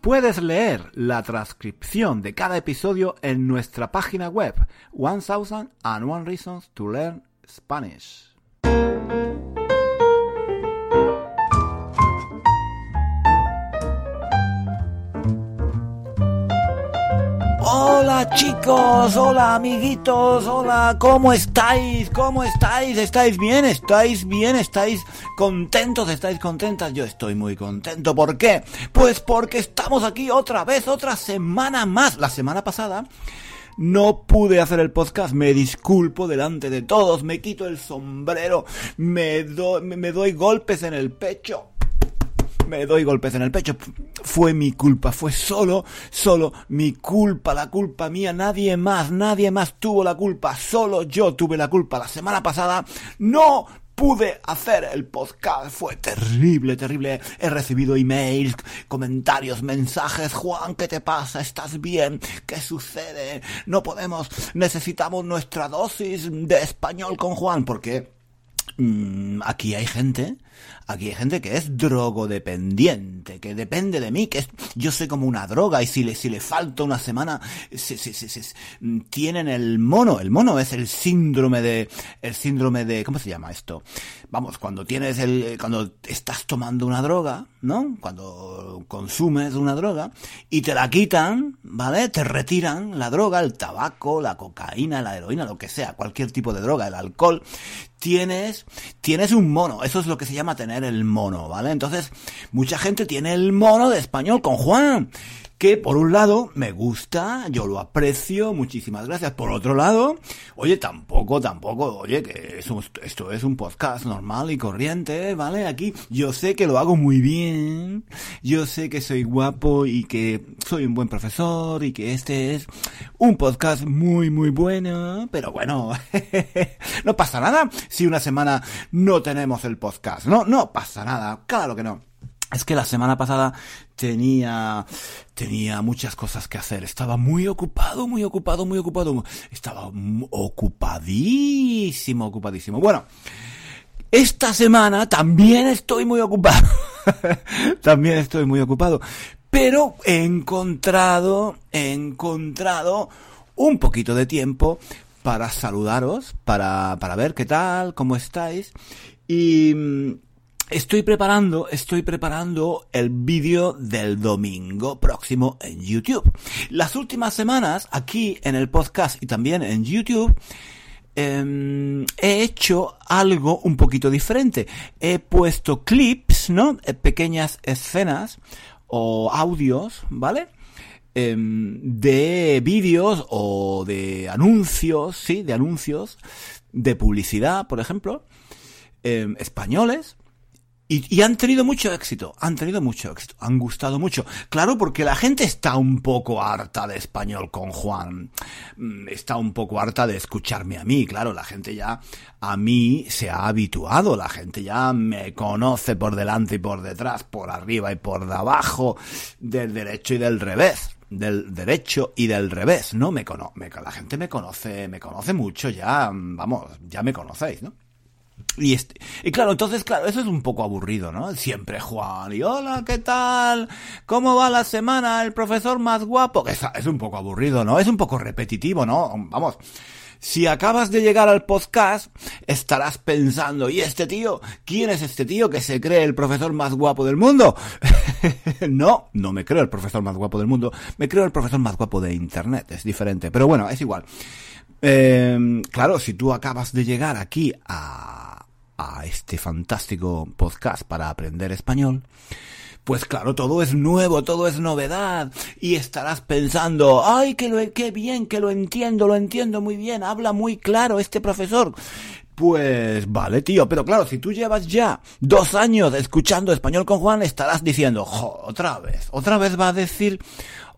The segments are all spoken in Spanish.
Puedes leer la transcripción de cada episodio en nuestra página web 1001 Reasons to Learn Spanish. Hola chicos, hola amiguitos, hola, ¿cómo estáis? ¿Cómo estáis? ¿Estáis bien? ¿Estáis bien? ¿Estáis contentos? ¿Estáis contentas? Yo estoy muy contento. ¿Por qué? Pues porque estamos aquí otra vez, otra semana más. La semana pasada no pude hacer el podcast, me disculpo delante de todos, me quito el sombrero, me, me doy golpes en el pecho me doy golpes en el pecho. Fue mi culpa, fue solo, solo mi culpa, la culpa mía. Nadie más, nadie más tuvo la culpa. Solo yo tuve la culpa. La semana pasada no pude hacer el podcast. Fue terrible, terrible. He recibido emails, comentarios, mensajes. Juan, ¿qué te pasa? ¿Estás bien? ¿Qué sucede? No podemos. Necesitamos nuestra dosis de español con Juan. Porque mm, aquí hay gente Aquí hay gente que es drogodependiente, que depende de mí, que es, yo soy como una droga y si le, si le falta una semana, se, se, se, tienen el mono. El mono es el síndrome de, el síndrome de, ¿cómo se llama esto? Vamos, cuando tienes el, cuando estás tomando una droga, ¿no? Cuando consumes una droga y te la quitan, ¿vale? Te retiran la droga, el tabaco, la cocaína, la heroína, lo que sea, cualquier tipo de droga, el alcohol, tienes, tienes un mono. Eso es lo que se llama tener el mono, ¿vale? Entonces, mucha gente tiene el mono de español con Juan que por un lado me gusta, yo lo aprecio, muchísimas gracias. Por otro lado, oye, tampoco, tampoco, oye, que esto es un podcast normal y corriente, ¿vale? Aquí yo sé que lo hago muy bien, yo sé que soy guapo y que soy un buen profesor y que este es un podcast muy, muy bueno, pero bueno, no pasa nada si una semana no tenemos el podcast, no, no pasa nada, claro que no. Es que la semana pasada tenía, tenía muchas cosas que hacer. Estaba muy ocupado, muy ocupado, muy ocupado. Estaba ocupadísimo, ocupadísimo. Bueno, esta semana también estoy muy ocupado. también estoy muy ocupado. Pero he encontrado, he encontrado un poquito de tiempo para saludaros, para, para ver qué tal, cómo estáis. Y, Estoy preparando, estoy preparando el vídeo del domingo próximo en YouTube. Las últimas semanas, aquí en el podcast y también en YouTube, em, he hecho algo un poquito diferente. He puesto clips, ¿no? Eh, pequeñas escenas o audios, ¿vale? Em, de vídeos o de anuncios, sí, de anuncios de publicidad, por ejemplo, em, españoles y, han tenido mucho éxito, han tenido mucho éxito, han gustado mucho. Claro, porque la gente está un poco harta de español con Juan. Mm, está un poco harta de escucharme a mí, claro, la gente ya a mí se ha habituado, la gente ya me conoce por delante y por detrás, por arriba y por debajo, del derecho y del revés del derecho y del revés, ¿no? Me, cono me la gente me conoce, me conoce mucho ya, vamos, ya me conocéis, ¿no? Y, este, y claro, entonces, claro, eso es un poco aburrido, ¿no? Siempre Juan, y hola, ¿qué tal? ¿Cómo va la semana? El profesor más guapo. Es, es un poco aburrido, ¿no? Es un poco repetitivo, ¿no? Vamos. Si acabas de llegar al podcast, estarás pensando, ¿y este tío? ¿Quién es este tío que se cree el profesor más guapo del mundo? no, no me creo el profesor más guapo del mundo, me creo el profesor más guapo de Internet, es diferente. Pero bueno, es igual. Eh, claro, si tú acabas de llegar aquí a, a este fantástico podcast para aprender español, pues claro, todo es nuevo, todo es novedad. Y estarás pensando, ay, que lo, qué bien, que lo entiendo, lo entiendo muy bien, habla muy claro este profesor. Pues vale, tío, pero claro, si tú llevas ya dos años escuchando español con Juan, estarás diciendo, otra vez, otra vez va a decir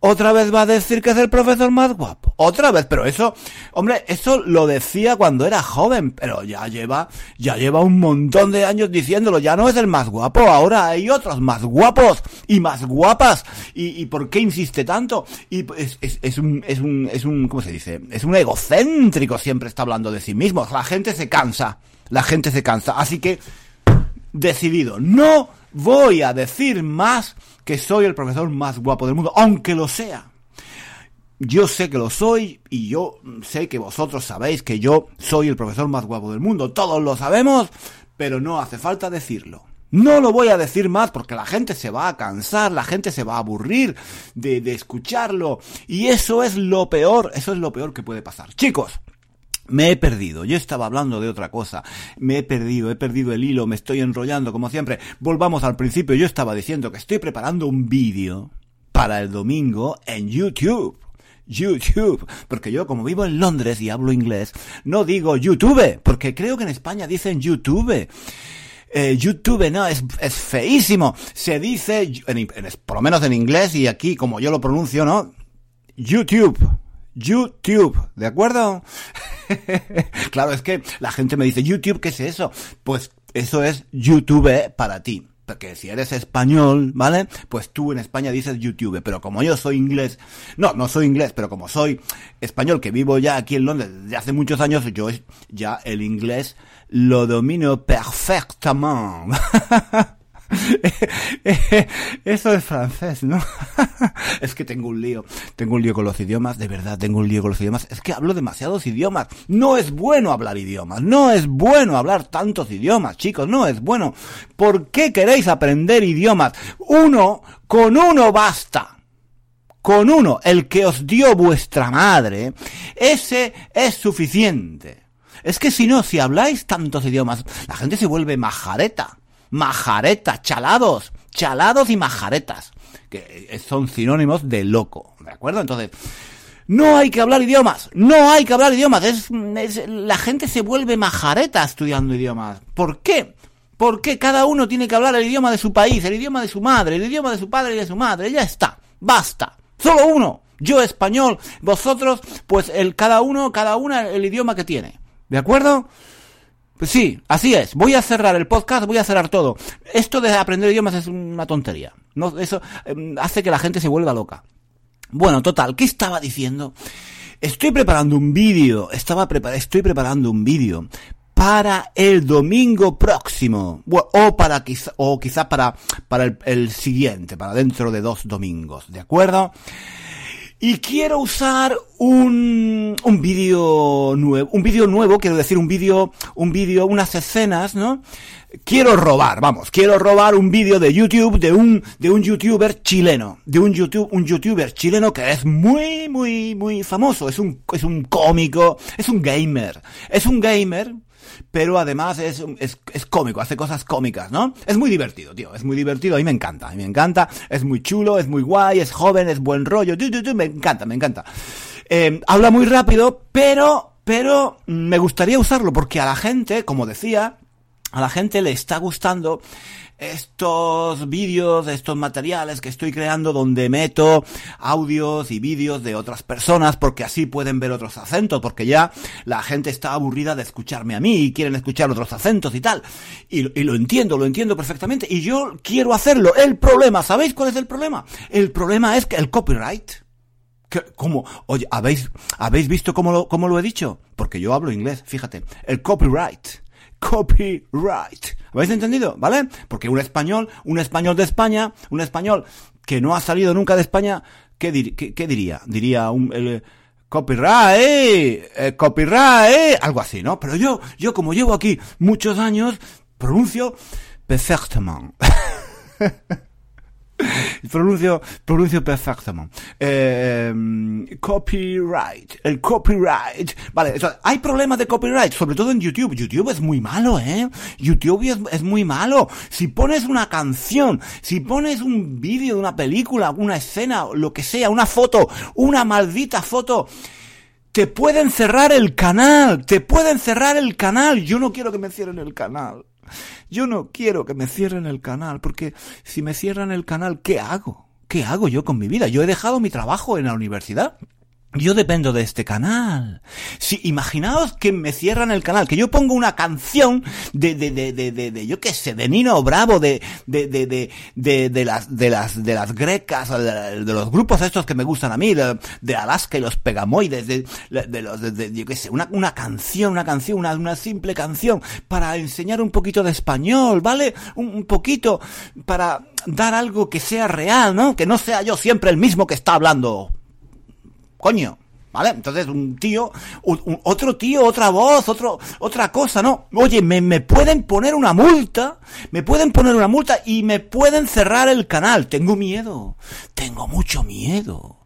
otra vez va a decir que es el profesor más guapo. Otra vez, pero eso, hombre, eso lo decía cuando era joven, pero ya lleva, ya lleva un montón de años diciéndolo, ya no es el más guapo, ahora hay otros más guapos y más guapas. ¿Y, por qué insiste tanto? Y es, es, es, un, es un, es un, ¿cómo se dice? Es un egocéntrico, siempre está hablando de sí mismo. La gente se cansa, la gente se cansa. Así que, decidido, no voy a decir más que soy el profesor más guapo del mundo, aunque lo sea. Yo sé que lo soy y yo sé que vosotros sabéis que yo soy el profesor más guapo del mundo. Todos lo sabemos, pero no hace falta decirlo. No lo voy a decir más porque la gente se va a cansar, la gente se va a aburrir de, de escucharlo. Y eso es lo peor, eso es lo peor que puede pasar. Chicos, me he perdido, yo estaba hablando de otra cosa, me he perdido, he perdido el hilo, me estoy enrollando como siempre. Volvamos al principio, yo estaba diciendo que estoy preparando un vídeo para el domingo en YouTube. YouTube, porque yo como vivo en Londres y hablo inglés, no digo YouTube, porque creo que en España dicen YouTube. Eh, YouTube no, es, es feísimo. Se dice, por lo menos en inglés y aquí como yo lo pronuncio, ¿no? YouTube. YouTube, ¿de acuerdo? claro, es que la gente me dice, YouTube, ¿qué es eso? Pues eso es YouTube para ti. Porque si eres español, ¿vale? Pues tú en España dices YouTube, pero como yo soy inglés, no, no soy inglés, pero como soy español que vivo ya aquí en Londres desde hace muchos años, yo ya el inglés lo domino perfectamente. Eso es francés, ¿no? es que tengo un lío. Tengo un lío con los idiomas, de verdad, tengo un lío con los idiomas. Es que hablo demasiados idiomas. No es bueno hablar idiomas. No es bueno hablar tantos idiomas, chicos. No es bueno. ¿Por qué queréis aprender idiomas? Uno, con uno basta con uno, el que os dio vuestra madre, ese es suficiente. Es que si no, si habláis tantos idiomas, la gente se vuelve majareta majaretas, chalados, chalados y majaretas, que son sinónimos de loco, ¿de acuerdo? Entonces, no hay que hablar idiomas, no hay que hablar idiomas, es, la gente se vuelve majareta estudiando idiomas. ¿Por qué? Porque cada uno tiene que hablar el idioma de su país, el idioma de su madre, el idioma de su padre y de su madre, ya está, basta, solo uno. Yo español, vosotros, pues el cada uno, cada una el idioma que tiene. ¿De acuerdo? Sí, así es. Voy a cerrar el podcast, voy a cerrar todo. Esto de aprender idiomas es una tontería. No, eso em, hace que la gente se vuelva loca. Bueno, total, ¿qué estaba diciendo? Estoy preparando un vídeo, estaba estoy preparando un vídeo para el domingo próximo, o para quizá, o quizá para, para el siguiente, para dentro de dos domingos, ¿de acuerdo? Y quiero usar un, un vídeo nuevo, un vídeo nuevo, quiero decir un vídeo, un vídeo, unas escenas, ¿no? Quiero robar, vamos, quiero robar un vídeo de YouTube de un, de un youtuber chileno, de un YouTube, un youtuber chileno que es muy, muy, muy famoso, es un, es un cómico, es un gamer, es un gamer, pero además es, es, es, cómico, hace cosas cómicas, ¿no? Es muy divertido, tío, es muy divertido, a mí me encanta, a mí me encanta, es muy chulo, es muy guay, es joven, es buen rollo, me encanta, me encanta. Eh, habla muy rápido, pero, pero me gustaría usarlo porque a la gente, como decía, a la gente le está gustando estos vídeos, estos materiales que estoy creando donde meto audios y vídeos de otras personas porque así pueden ver otros acentos, porque ya la gente está aburrida de escucharme a mí y quieren escuchar otros acentos y tal. Y, y lo entiendo, lo entiendo perfectamente y yo quiero hacerlo. El problema, ¿sabéis cuál es el problema? El problema es que el copyright ¿Cómo? Oye, ¿habéis, ¿habéis visto cómo lo, cómo lo he dicho? Porque yo hablo inglés, fíjate. El copyright copyright. ¿Habéis entendido? ¿Vale? Porque un español, un español de España, un español que no ha salido nunca de España, ¿qué, diría? Diría un... El, copyright, eh, copyright, algo así, ¿no? Pero yo, yo como llevo aquí muchos años, pronuncio perfectamente. pronuncio, pronuncio perfectamente. Eh, copyright. El copyright. Vale, hay problemas de copyright, sobre todo en YouTube. YouTube es muy malo, ¿eh? YouTube es, muy malo. Si pones una canción, si pones un vídeo de una película, una escena, lo que sea, una foto, una maldita foto, te pueden cerrar el canal, te pueden cerrar el canal. Yo no quiero que me cierren el canal. Yo no quiero que me cierren el canal, porque si me cierran el canal, ¿qué hago? ¿Qué hago yo con mi vida? Yo he dejado mi trabajo en la universidad. Yo dependo de este canal. Si, imaginaos que me cierran el canal, que yo pongo una canción de, de, de, de, de, de yo qué sé, de Nino Bravo, de, de, de, de, de, de las, de las, de las grecas, de, los grupos estos que me gustan a mí, de, de Alaska y los Pegamoides, de, de los, de, yo qué sé, una, una canción, una canción, una, una simple canción, para enseñar un poquito de español, ¿vale? Un, un poquito, para dar algo que sea real, ¿no? Que no sea yo siempre el mismo que está hablando coño. ¿Vale? Entonces, un tío, otro tío, otra voz, otro, otra cosa, ¿no? Oye, me, me pueden poner una multa, me pueden poner una multa y me pueden cerrar el canal. Tengo miedo, tengo mucho miedo.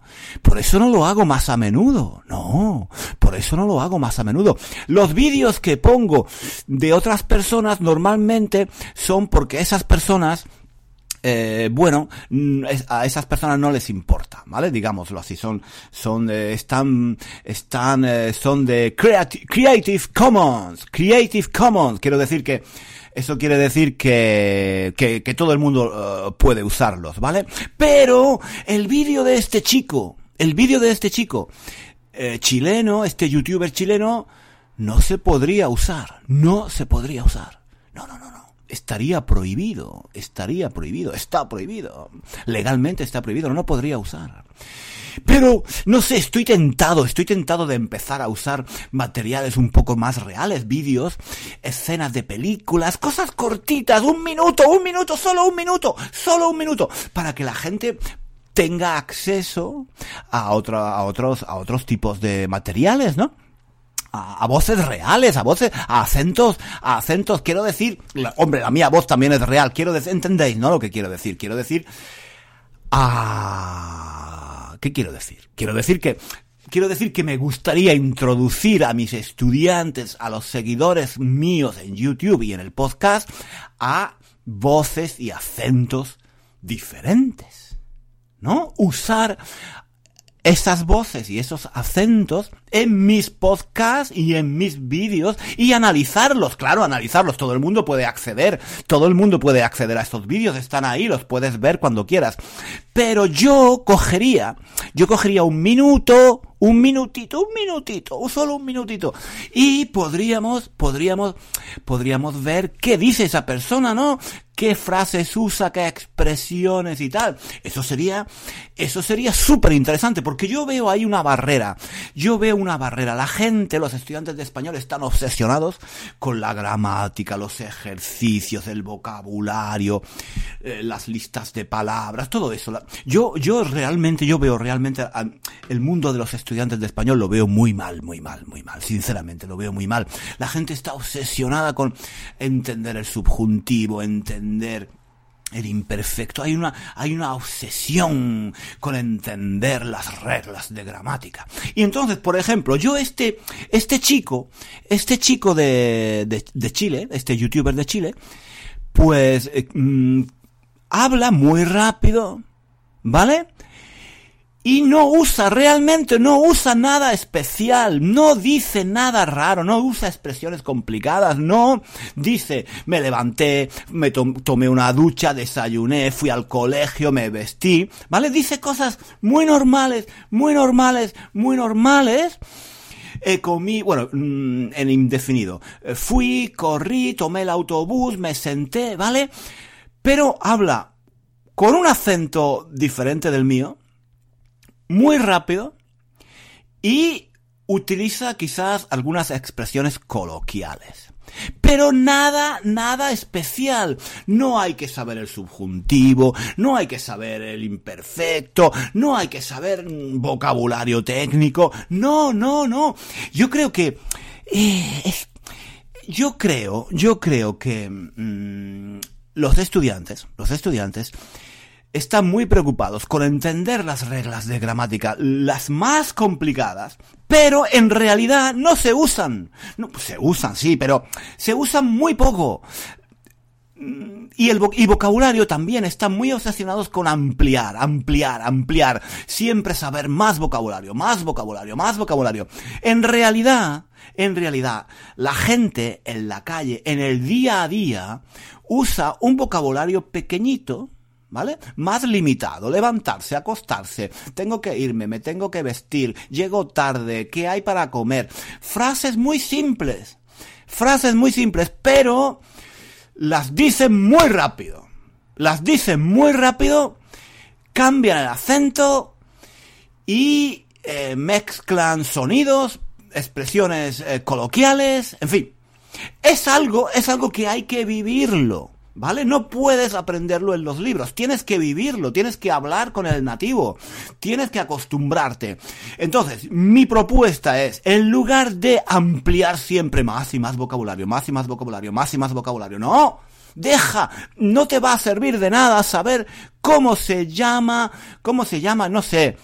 Por eso no lo hago más a menudo. No, por eso no lo hago más a menudo. Los vídeos que pongo de otras personas normalmente son porque esas personas eh, bueno, mm, a esas personas no les importa, ¿vale? Digámoslo así, son, son, eh, están, están, eh, son de Creative Commons, Creative Commons, quiero decir que, eso quiere decir que, que, que todo el mundo puede usarlos, ¿vale? Pero el vídeo de este chico, el vídeo de este chico chileno, este youtuber chileno, no se podría usar, no se podría usar. No, no, no, no estaría prohibido, estaría prohibido, está prohibido. Legalmente está prohibido, no podría usar. Pero, no sé, estoy tentado, estoy tentado de empezar a usar materiales un poco más reales, vídeos, escenas de películas, cosas cortitas, un minuto, un minuto, solo un minuto, solo un minuto, para que la gente tenga acceso a, otro, a otros, a otros tipos de materiales, ¿no? A, voces reales, a voces, a acentos, a acentos, quiero decir, hombre, la mía voz también es real, quiero decir, entendéis, ¿no? Lo que quiero decir, quiero decir, ¿qué quiero decir? Quiero decir que, quiero decir que me gustaría introducir a mis estudiantes, a los seguidores míos en YouTube y en el podcast, a voces y acentos diferentes. ¿No? Usar esas voces y esos acentos en mis podcasts y en mis vídeos y analizarlos, claro, analizarlos. Todo el mundo puede acceder, todo el mundo puede acceder a estos vídeos, están ahí, los puedes ver cuando quieras. Pero yo cogería, yo cogería un minuto, un minutito, un minutito, solo un minutito. Y podríamos, podríamos, podríamos ver qué dice esa persona, ¿no? qué frases usa, qué expresiones y tal. Eso sería, eso sería súper interesante, porque yo veo ahí una barrera. Yo veo una barrera. La gente, los estudiantes de español están obsesionados con la gramática, los ejercicios, el vocabulario, eh, las listas de palabras, todo eso. Yo, yo realmente, yo veo realmente el mundo de los estudiantes de español lo veo muy mal, muy mal, muy mal. Sinceramente, lo veo muy mal. La gente está obsesionada con entender el subjuntivo, entender el imperfecto. Hay una, hay una obsesión con entender las reglas de gramática. Y entonces, por ejemplo, yo este, este chico, este chico de, de, Chile, este youtuber de Chile, pues eh, mm, habla muy rápido, ¿vale? y no usa, realmente no usa nada especial, no dice nada raro, no usa expresiones complicadas, no dice me levanté, me tomé una ducha, desayuné, fui al colegio, me vestí, ¿vale? Dice cosas muy normales, muy normales, muy normales. Eh, comí, bueno, mm, en indefinido. Eh, fui, corrí, tomé el autobús, me senté, ¿vale? Pero habla con un acento diferente del mío, muy rápido y utiliza quizás algunas expresiones coloquiales. Pero nada, nada especial. No hay que saber el subjuntivo, no hay que saber el imperfecto, no hay que saber vocabulario técnico. No, no, no. Yo creo que... Eh, yo creo, yo creo que mm, los estudiantes, los estudiantes están muy preocupados con entender las reglas de gramática, las más complicadas, pero en realidad no se usan. No, se usan, sí, pero se usan muy poco. Y el vocabulario también están muy obsesionados con ampliar, ampliar, ampliar. Siempre saber más vocabulario, más vocabulario, más vocabulario. En realidad, en realidad, la gente en la calle, en el día a día, usa un vocabulario pequeñito, ¿vale? Más limitado, levantarse, acostarse, tengo que irme, me tengo que vestir, llego tarde, ¿qué hay para comer? Frases muy simples, frases muy simples, pero las dicen muy rápido. Las dicen muy rápido, cambian el acento y eh, mezclan sonidos, expresiones eh, coloquiales, en fin. Es algo, es algo que hay que vivirlo. ¿Vale? No puedes aprenderlo en los libros, tienes que vivirlo, tienes que hablar con el nativo, tienes que acostumbrarte. Entonces, mi propuesta es, en lugar de ampliar siempre más y más vocabulario, más y más vocabulario, más y más vocabulario, no, deja, no te va a servir de nada saber cómo se llama, cómo se llama, no sé,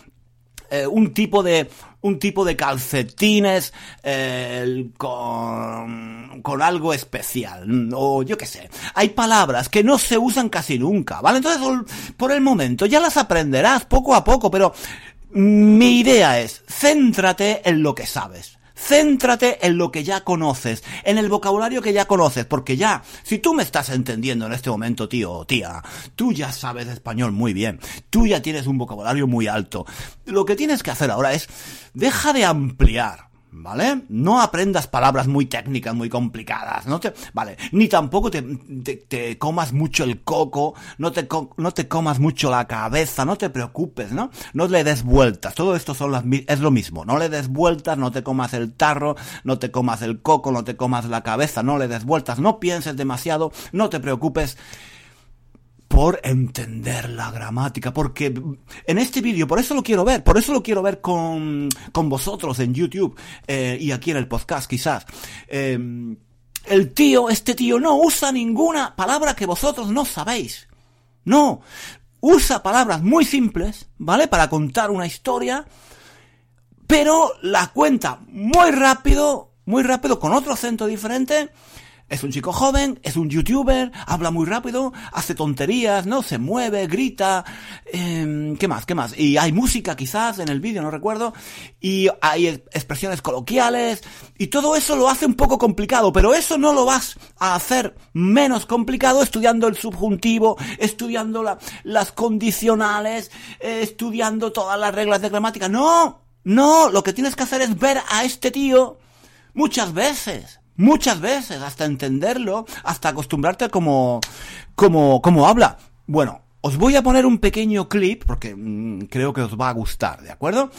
eh, un tipo de un tipo de calcetines eh, con, con algo especial o yo qué sé. Hay palabras que no se usan casi nunca, ¿vale? Entonces por el momento ya las aprenderás poco a poco, pero mi idea es céntrate en lo que sabes. Céntrate en lo que ya conoces, en el vocabulario que ya conoces, porque ya, si tú me estás entendiendo en este momento, tío o tía, tú ya sabes español muy bien, tú ya tienes un vocabulario muy alto. Lo que tienes que hacer ahora es, deja de ampliar, ¿Vale? No aprendas palabras muy técnicas, muy complicadas, no te, vale, ni tampoco te, te, comas mucho el coco, no te, no te comas mucho la cabeza, no te preocupes, ¿no? No le des vueltas, todo esto son las, es lo mismo, no le des vueltas, no te comas el tarro, no te comas el coco, no te comas la cabeza, no le des vueltas, no pienses demasiado, no te preocupes, por entender la gramática, porque en este vídeo, por eso lo quiero ver, por eso lo quiero ver con, con vosotros en YouTube eh, y aquí en el podcast quizás. Em, el tío, este tío, no usa ninguna palabra que vosotros no sabéis. No, usa palabras muy simples, ¿vale? Para contar una historia, pero la cuenta muy rápido, muy rápido, con otro acento diferente es un chico joven, es un youtuber, habla muy rápido, hace tonterías, ¿no? Se mueve, grita, eh, ¿qué más? ¿Qué más? Y hay música quizás en el vídeo, no recuerdo, y hay expresiones coloquiales, y todo eso lo hace un poco complicado, pero eso no lo vas a hacer menos complicado estudiando el subjuntivo, estudiando las condicionales, eh, estudiando todas las reglas de gramática. No, no, lo que tienes que hacer es ver a este tío muchas veces Muchas veces, hasta entenderlo, hasta acostumbrarte a cómo, cómo, cómo habla. Bueno, os voy a poner un pequeño clip porque mm, creo que os va a gustar, ¿de acuerdo?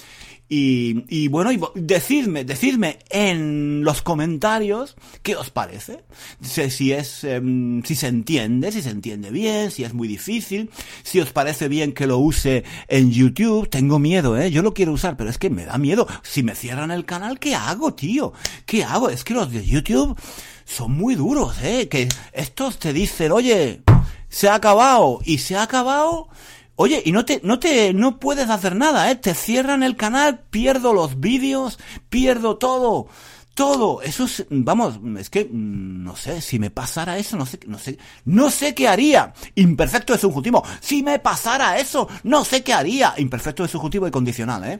Y, y bueno, y decidme, decidme en los comentarios qué os parece. Si, es, em, si se entiende, si se entiende bien, si es muy difícil, si os parece bien que lo use en YouTube. Tengo miedo, eh. Yo lo quiero usar, pero es que me da miedo. Si me cierran el canal, ¿qué hago, tío? ¿Qué hago? Es que los de YouTube son muy duros, eh. Que estos te dicen, oye, se ha acabado y se ha acabado Oye, y no te, no te, no puedes hacer nada, ¿eh? Te cierran el canal, pierdo los vídeos, pierdo todo. Todo, eso es, vamos, es que, mm, no sé, si me pasara eso, no sé, no sé, no sé qué haría. Imperfecto es subjuntivo. Si me pasara eso, no sé qué haría. Imperfecto es subjuntivo y condicional, ¿eh?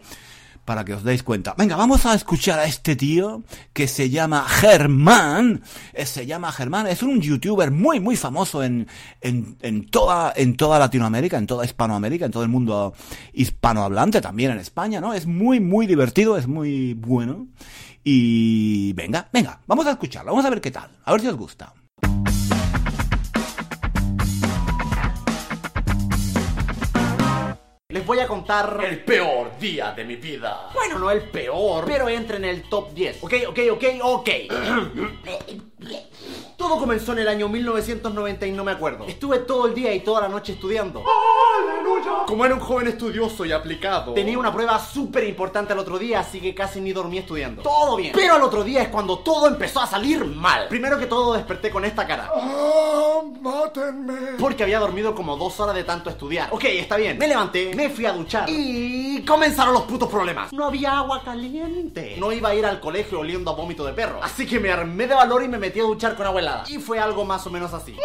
Para que os deis cuenta. Venga, vamos a escuchar a este tío que se llama Germán. Eh, se llama Germán, es un youtuber muy, muy famoso en, en, en, toda, en toda Latinoamérica, en toda Hispanoamérica, en todo el mundo hispanohablante, también en España, ¿no? Es muy, muy divertido, es muy bueno. Y venga, venga, vamos a escucharlo, vamos a ver qué tal, a ver si os gusta. Les voy a contar el peor día de mi vida. Bueno, no el peor, pero entra en el top 10. Ok, ok, ok, ok. Todo comenzó en el año 1990 y no me acuerdo. Estuve todo el día y toda la noche estudiando. Como era un joven estudioso y aplicado. Tenía una prueba súper importante al otro día, así que casi ni dormí estudiando. Todo bien. Pero al otro día es cuando todo empezó a salir mal. Primero que todo desperté con esta cara. ¡Ah, mátenme! Porque había dormido como dos horas de tanto estudiar. Ok, está bien. Me levanté, me fui a duchar y comenzaron los putos problemas. No había agua caliente. No iba a ir al colegio oliendo a vómito de perro. Así que me armé de valor y me metí a duchar con agua helada. Y fue algo más o menos así.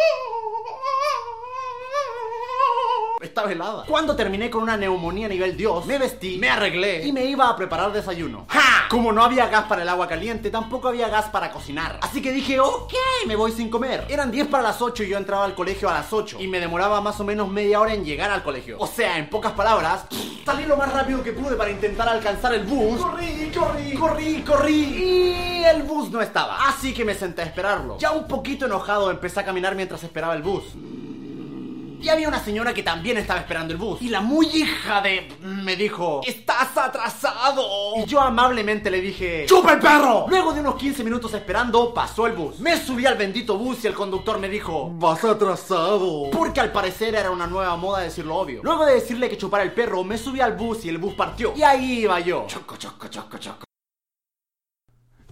Estaba helada. Cuando terminé con una neumonía a nivel Dios, me vestí, me arreglé y me iba a preparar desayuno. ¡Ja! Como no había gas para el agua caliente, tampoco había gas para cocinar. Así que dije, ok, me voy sin comer. Eran 10 para las 8 y yo entraba al colegio a las 8. Y me demoraba más o menos media hora en llegar al colegio. O sea, en pocas palabras, salí lo más rápido que pude para intentar alcanzar el bus. Corrí, corrí, corrí, corrí. Y el bus no estaba. Así que me senté a esperarlo. Ya un poquito enojado empecé a caminar mientras esperaba el bus. Y había una señora que también estaba esperando el bus. Y la muy hija de... me dijo... ¡Estás atrasado! Y yo amablemente le dije... ¡Chupa el perro! Luego de unos 15 minutos esperando, pasó el bus. Me subí al bendito bus y el conductor me dijo... Vas atrasado. Porque al parecer era una nueva moda decir lo obvio. Luego de decirle que chupara el perro, me subí al bus y el bus partió. Y ahí iba yo. Choco, choco, choco, choco.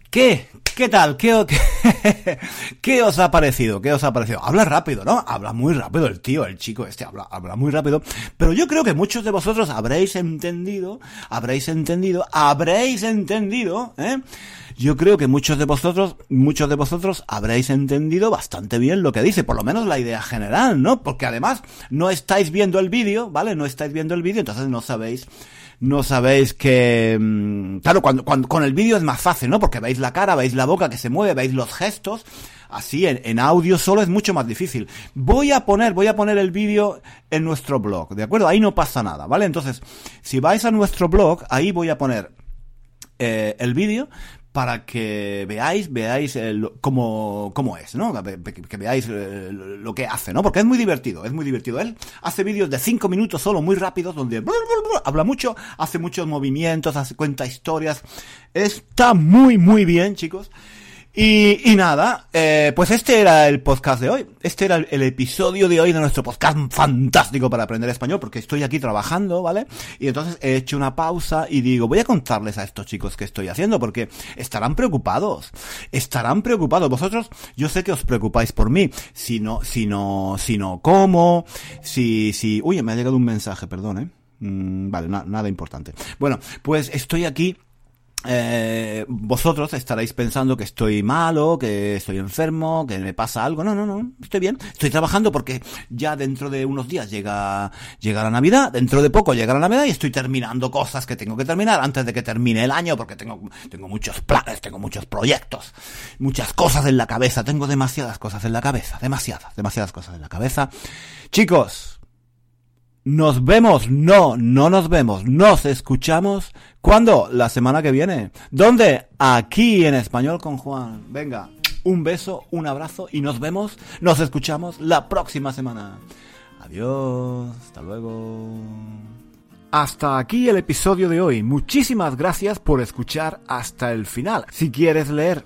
¿Qué? ¿Qué tal? ¿Qué, o- qué, qué os ha parecido? ¿Qué os ha parecido? Habla rápido, ¿no? Habla muy rápido el tío, el chico este, habla, habla muy rápido. Pero yo creo que muchos de vosotros habréis entendido, habréis entendido, habréis entendido, ¿eh? Yo creo que muchos de vosotros, muchos de vosotros habréis entendido bastante bien lo que dice, por lo menos la idea general, ¿no? Porque además no estáis viendo el vídeo, ¿vale? No estáis viendo el vídeo, entonces no sabéis no sabéis que... mm, Claro, cuando, cuando con el vídeo es más fácil, ¿no? Porque veis la cara, veis la boca que se mueve, veis los gestos. Así, en, en audio solo es mucho más difícil. Voy a poner, voy a poner el vídeo en nuestro blog, ¿de acuerdo? Ahí no pasa nada, ¿vale? Entonces, si vais a nuestro blog, ahí voy a poner eh, el vídeo para que veáis, veáis el- cómo, cómo es, ¿no? Que veáis eh, lo que hace, ¿no? Porque es muy divertido, es muy divertido. Él hace vídeos de 5 minutos solo, muy rápidos, donde habla mucho, hace muchos movimientos, hace, cuenta historias. Está muy, muy bien, chicos. Y, y nada, eh, pues este era el podcast de hoy. Este era el, episodio de hoy de nuestro podcast fantástico para aprender español, porque estoy aquí trabajando, ¿vale? Y entonces he hecho una pausa y digo, voy a contarles a estos chicos qué estoy haciendo, porque estarán preocupados. Estarán preocupados. Vosotros, yo sé que os preocupáis por mí. Si no, si no, si no como, si, si, uy, me ha llegado un mensaje, perdón, eh. Mm, vale, na- nada importante. Bueno, pues estoy aquí eh, vosotros estaréis pensando que estoy malo, que estoy enfermo, que me pasa algo. No, no, no, estoy bien. Estoy trabajando porque ya dentro de unos días llega, llega la Navidad, dentro de poco llega la Navidad y estoy terminando cosas que tengo que terminar antes de que termine el año porque tengo, tengo muchos planes, tengo muchos proyectos, muchas cosas en la cabeza, tengo demasiadas cosas en la cabeza, demasiadas, demasiadas cosas en la cabeza. Chicos, nos vemos, no, no nos vemos, nos escuchamos. ¿Cuándo? La semana que viene. ¿Dónde? Aquí en Español con Juan. Venga, un beso, un abrazo y nos vemos, nos escuchamos la próxima semana. Adiós, hasta luego. Hasta aquí el episodio de hoy. Muchísimas gracias por escuchar hasta el final. Si quieres leer